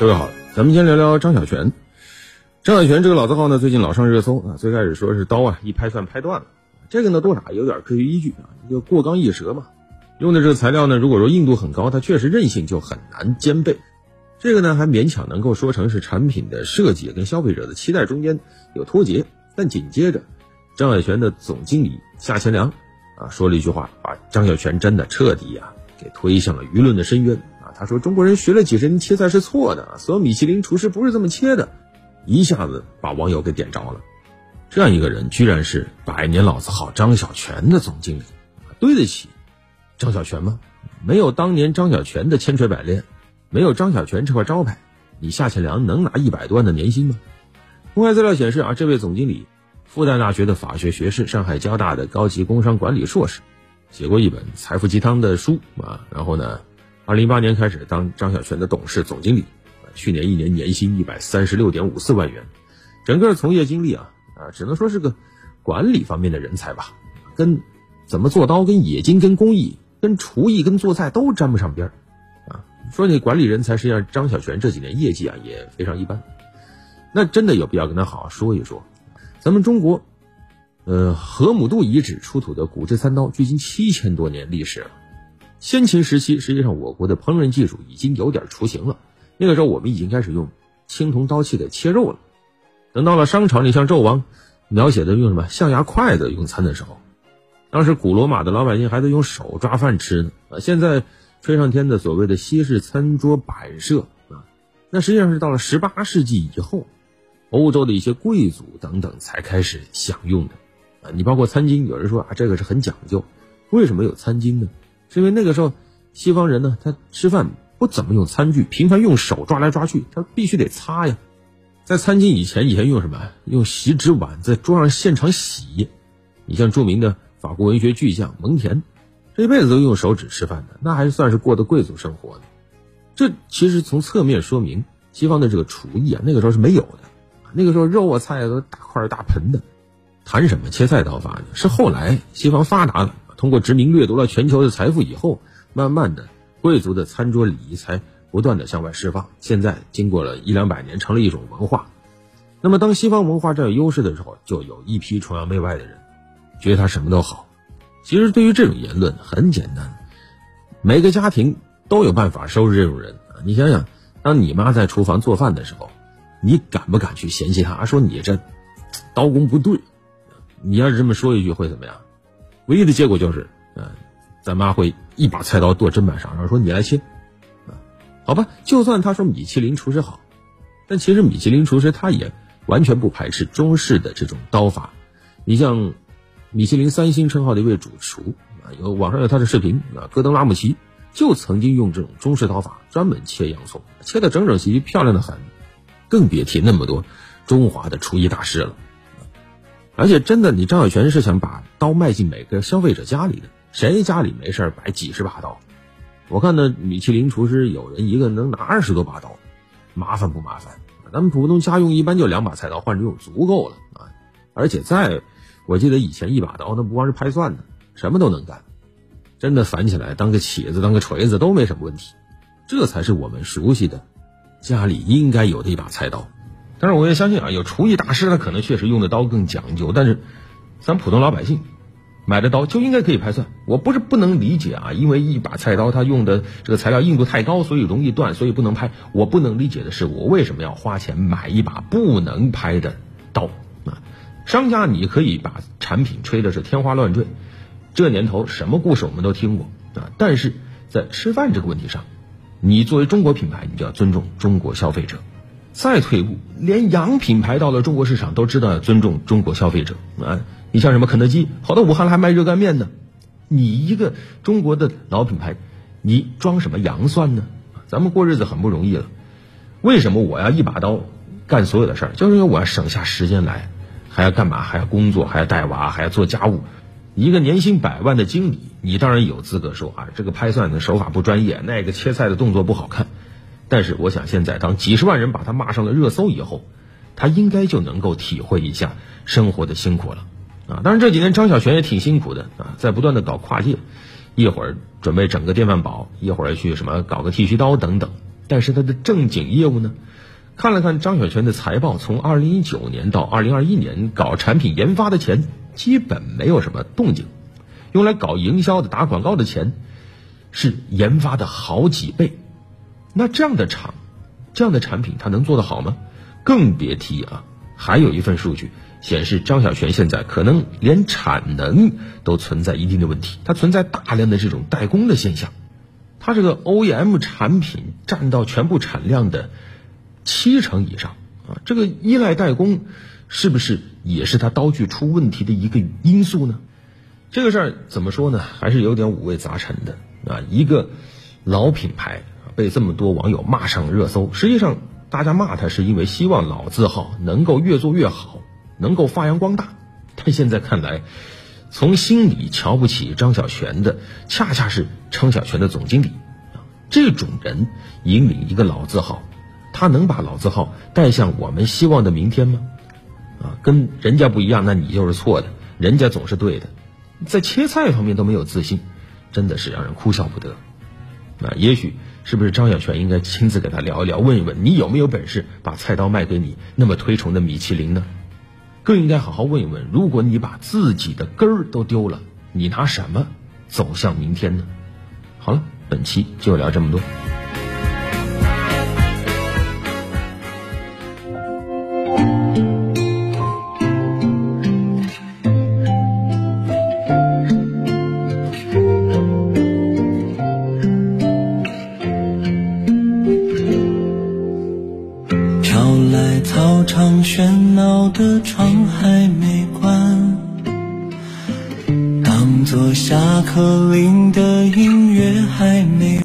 各位好，咱们先聊聊张小泉。张小泉这个老字号呢，最近老上热搜啊。最开始说是刀啊一拍算拍断了，这个呢多少有点科学依据啊，一个过刚易折嘛。用的这个材料呢，如果说硬度很高，它确实韧性就很难兼备。这个呢还勉强能够说成是产品的设计跟消费者的期待中间有脱节。但紧接着，张小泉的总经理夏乾良啊说了一句话，把张小泉真的彻底啊给推向了舆论的深渊。他说：“中国人学了几十年切菜是错的，所有米其林厨师不是这么切的。”一下子把网友给点着了。这样一个人，居然是百年老字号张小泉的总经理，对得起张小泉吗？没有当年张小泉的千锤百炼，没有张小泉这块招牌，你夏乾良能拿一百多万的年薪吗？公开资料显示啊，这位总经理，复旦大学的法学学士，上海交大的高级工商管理硕士，写过一本财富鸡汤的书啊，然后呢？二零一八年开始当张小泉的董事总经理，去年一年年薪一百三十六点五四万元，整个从业经历啊啊，只能说是个管理方面的人才吧，跟怎么做刀、跟冶金、跟工艺、跟厨艺、跟做菜都沾不上边儿啊。说你管理人才，实际上张小泉这几年业绩啊也非常一般，那真的有必要跟他好好说一说。咱们中国，呃，河姆渡遗址出土的骨质三刀，距今七千多年历史了。先秦时期，实际上我国的烹饪技术已经有点雏形了。那个时候，我们已经开始用青铜刀器给切肉了。等到了商朝，你像纣王描写的用什么象牙筷子用餐的时候，当时古罗马的老百姓还在用手抓饭吃呢。啊，现在吹上天的所谓的西式餐桌摆设啊，那实际上是到了十八世纪以后，欧洲的一些贵族等等才开始享用的。啊，你包括餐巾，有人说啊，这个是很讲究。为什么有餐巾呢？是因为那个时候，西方人呢，他吃饭不怎么用餐具，频繁用手抓来抓去，他必须得擦呀。在餐巾以前，以前用什么？用锡纸碗在桌上现场洗。你像著名的法国文学巨匠蒙恬，这一辈子都用手指吃饭的，那还算是过的贵族生活的。这其实从侧面说明，西方的这个厨艺啊，那个时候是没有的。那个时候肉啊菜啊都大块大盆的，谈什么切菜刀法呢？是后来西方发达了。通过殖民掠夺了全球的财富以后，慢慢的，贵族的餐桌礼仪才不断的向外释放。现在经过了一两百年，成了一种文化。那么，当西方文化占有优势的时候，就有一批崇洋媚外的人，觉得他什么都好。其实，对于这种言论很简单，每个家庭都有办法收拾这种人。你想想，当你妈在厨房做饭的时候，你敢不敢去嫌弃她，说你这刀工不对？你要是这么说一句，会怎么样？唯一的结果就是，嗯，咱妈会一把菜刀剁砧板上，然后说你来切，啊，好吧，就算他说米其林厨师好，但其实米其林厨师他也完全不排斥中式的这种刀法。你像米其林三星称号的一位主厨啊，有网上有他的视频啊，戈登拉姆齐就曾经用这种中式刀法专门切洋葱，切的整整齐齐，漂亮的很，更别提那么多中华的厨艺大师了。而且真的，你张小泉是想把刀卖进每个消费者家里的，谁家里没事摆几十把刀？我看那米其林厨师有人一个能拿二十多把刀，麻烦不麻烦？咱们普通家用一般就两把菜刀换着用足够了啊！而且在，我记得以前一把刀那不光是拍蒜的，什么都能干，真的反起来当个起子、当个锤子都没什么问题。这才是我们熟悉的家里应该有的一把菜刀。但是我也相信啊，有厨艺大师，他可能确实用的刀更讲究。但是，咱普通老百姓买的刀就应该可以拍蒜。我不是不能理解啊，因为一把菜刀它用的这个材料硬度太高，所以容易断，所以不能拍。我不能理解的是，我为什么要花钱买一把不能拍的刀啊？商家你可以把产品吹的是天花乱坠，这年头什么故事我们都听过啊。但是在吃饭这个问题上，你作为中国品牌，你就要尊重中国消费者。再退一步，连洋品牌到了中国市场都知道要尊重中国消费者啊！你像什么肯德基，跑到武汉来还卖热干面呢？你一个中国的老品牌，你装什么洋蒜呢？咱们过日子很不容易了，为什么我要一把刀干所有的事儿？就是因为我要省下时间来，还要干嘛？还要工作，还要带娃，还要做家务。一个年薪百万的经理，你当然有资格说啊，这个拍蒜的手法不专业，那个切菜的动作不好看。但是我想，现在当几十万人把他骂上了热搜以后，他应该就能够体会一下生活的辛苦了啊！当然这几年张小泉也挺辛苦的啊，在不断的搞跨界，一会儿准备整个电饭煲，一会儿去什么搞个剃须刀等等但是他的正经业务呢？看了看张小泉的财报，从二零一九年到二零二一年，搞产品研发的钱基本没有什么动静，用来搞营销的、打广告的钱是研发的好几倍。那这样的厂，这样的产品，它能做得好吗？更别提啊！还有一份数据显示，张小泉现在可能连产能都存在一定的问题，它存在大量的这种代工的现象。它这个 OEM 产品占到全部产量的。七成以上啊，这个依赖代工，是不是也是它刀具出问题的一个因素呢？这个事儿怎么说呢？还是有点五味杂陈的啊。一个老品牌被这么多网友骂上热搜，实际上大家骂他是因为希望老字号能够越做越好，能够发扬光大。但现在看来，从心里瞧不起张小泉的，恰恰是张小泉的总经理啊。这种人引领一个老字号。他能把老字号带向我们希望的明天吗？啊，跟人家不一样，那你就是错的，人家总是对的，在切菜方面都没有自信，真的是让人哭笑不得。啊也许是不是张小泉应该亲自给他聊一聊，问一问你有没有本事把菜刀卖给你那么推崇的米其林呢？更应该好好问一问，如果你把自己的根儿都丢了，你拿什么走向明天呢？好了，本期就聊这么多。操场喧闹的窗还没关，当作下课铃的音乐还没。